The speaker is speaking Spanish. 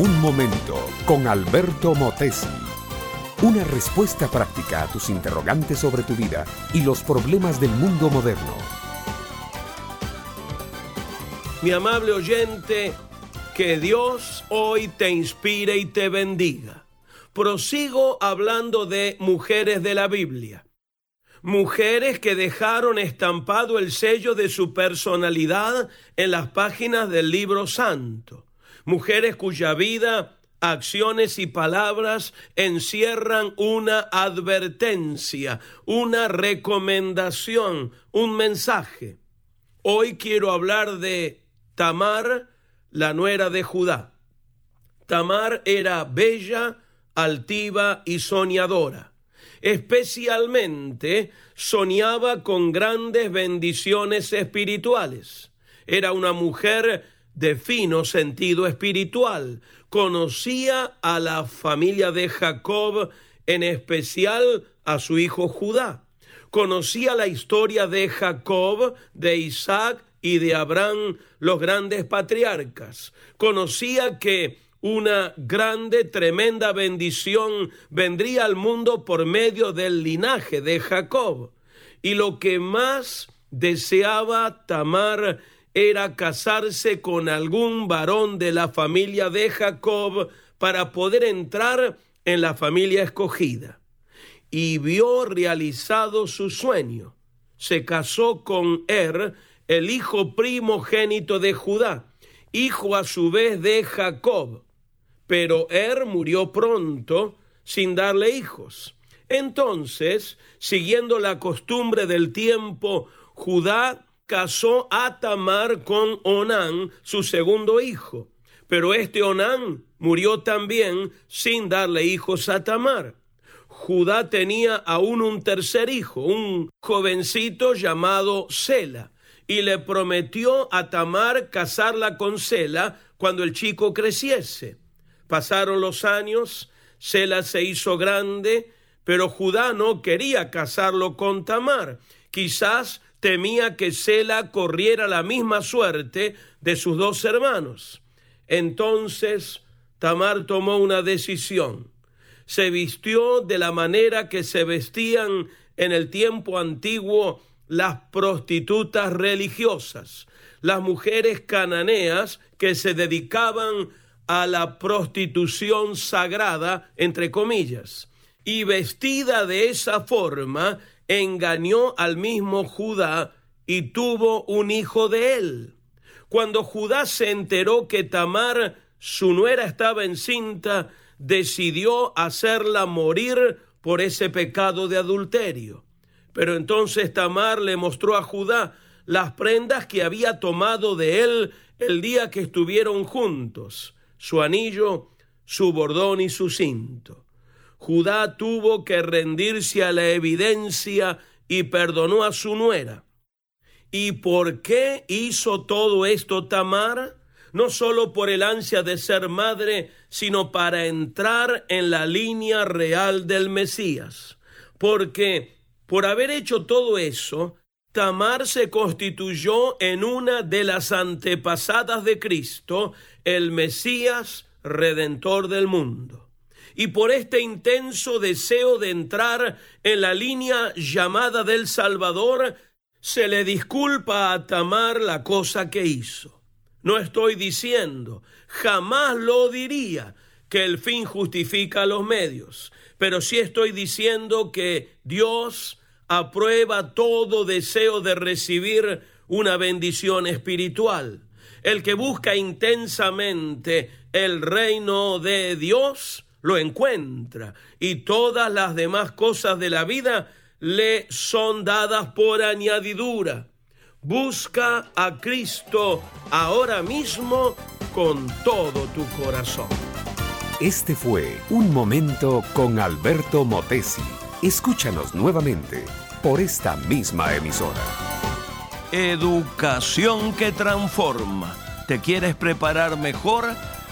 Un momento con Alberto Motesi. Una respuesta práctica a tus interrogantes sobre tu vida y los problemas del mundo moderno. Mi amable oyente, que Dios hoy te inspire y te bendiga. Prosigo hablando de mujeres de la Biblia. Mujeres que dejaron estampado el sello de su personalidad en las páginas del libro santo. Mujeres cuya vida, acciones y palabras encierran una advertencia, una recomendación, un mensaje. Hoy quiero hablar de Tamar, la nuera de Judá. Tamar era bella, altiva y soñadora especialmente soñaba con grandes bendiciones espirituales. Era una mujer de fino sentido espiritual. Conocía a la familia de Jacob, en especial a su hijo Judá. Conocía la historia de Jacob, de Isaac y de Abraham, los grandes patriarcas. Conocía que una grande, tremenda bendición vendría al mundo por medio del linaje de Jacob. Y lo que más deseaba Tamar era casarse con algún varón de la familia de Jacob para poder entrar en la familia escogida. Y vio realizado su sueño. Se casó con Er, el hijo primogénito de Judá, hijo a su vez de Jacob pero Er murió pronto sin darle hijos. Entonces, siguiendo la costumbre del tiempo, Judá casó a Tamar con Onán, su segundo hijo. Pero este Onán murió también sin darle hijos a Tamar. Judá tenía aún un tercer hijo, un jovencito llamado Sela, y le prometió a Tamar casarla con Sela cuando el chico creciese. Pasaron los años, Sela se hizo grande, pero Judá no quería casarlo con Tamar. Quizás temía que Sela corriera la misma suerte de sus dos hermanos. Entonces Tamar tomó una decisión. Se vistió de la manera que se vestían en el tiempo antiguo las prostitutas religiosas, las mujeres cananeas que se dedicaban a la prostitución sagrada, entre comillas, y vestida de esa forma, engañó al mismo Judá y tuvo un hijo de él. Cuando Judá se enteró que Tamar, su nuera, estaba encinta, decidió hacerla morir por ese pecado de adulterio. Pero entonces Tamar le mostró a Judá las prendas que había tomado de él el día que estuvieron juntos su anillo, su bordón y su cinto. Judá tuvo que rendirse a la evidencia y perdonó a su nuera. ¿Y por qué hizo todo esto Tamar? No solo por el ansia de ser madre, sino para entrar en la línea real del Mesías. Porque por haber hecho todo eso, Tamar se constituyó en una de las antepasadas de Cristo, el Mesías redentor del mundo. Y por este intenso deseo de entrar en la línea llamada del Salvador, se le disculpa a Tamar la cosa que hizo. No estoy diciendo, jamás lo diría, que el fin justifica los medios, pero sí estoy diciendo que Dios aprueba todo deseo de recibir una bendición espiritual. El que busca intensamente el reino de Dios lo encuentra y todas las demás cosas de la vida le son dadas por añadidura. Busca a Cristo ahora mismo con todo tu corazón. Este fue Un Momento con Alberto Motesi. Escúchanos nuevamente por esta misma emisora. Educación que transforma. ¿Te quieres preparar mejor?